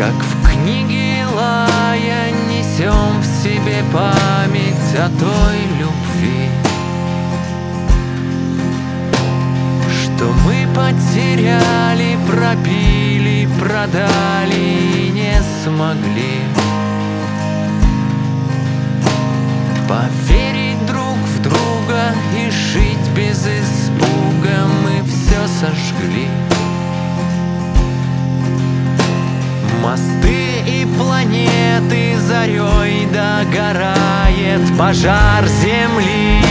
Как в книге лая несем в себе память о той любви Что мы потеряли, пропили, продали и не смогли Поверить друг в друга и жить без испуга мы все сожгли. Мосты и планеты зарей догорает пожар земли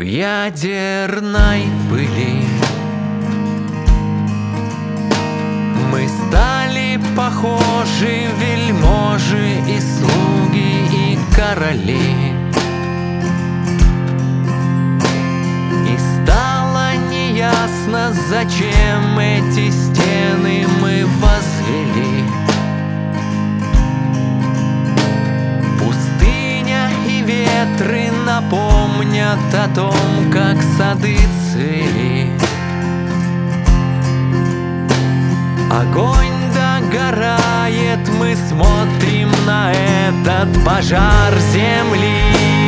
В ядерной пыли. Мы стали похожи вельможи и слуги и короли. И стало неясно, зачем эти стены мы возвели. Пустыня и ветры напомнят о том, как сады цвели. Огонь догорает, мы смотрим на этот пожар земли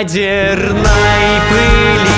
ядерной пыли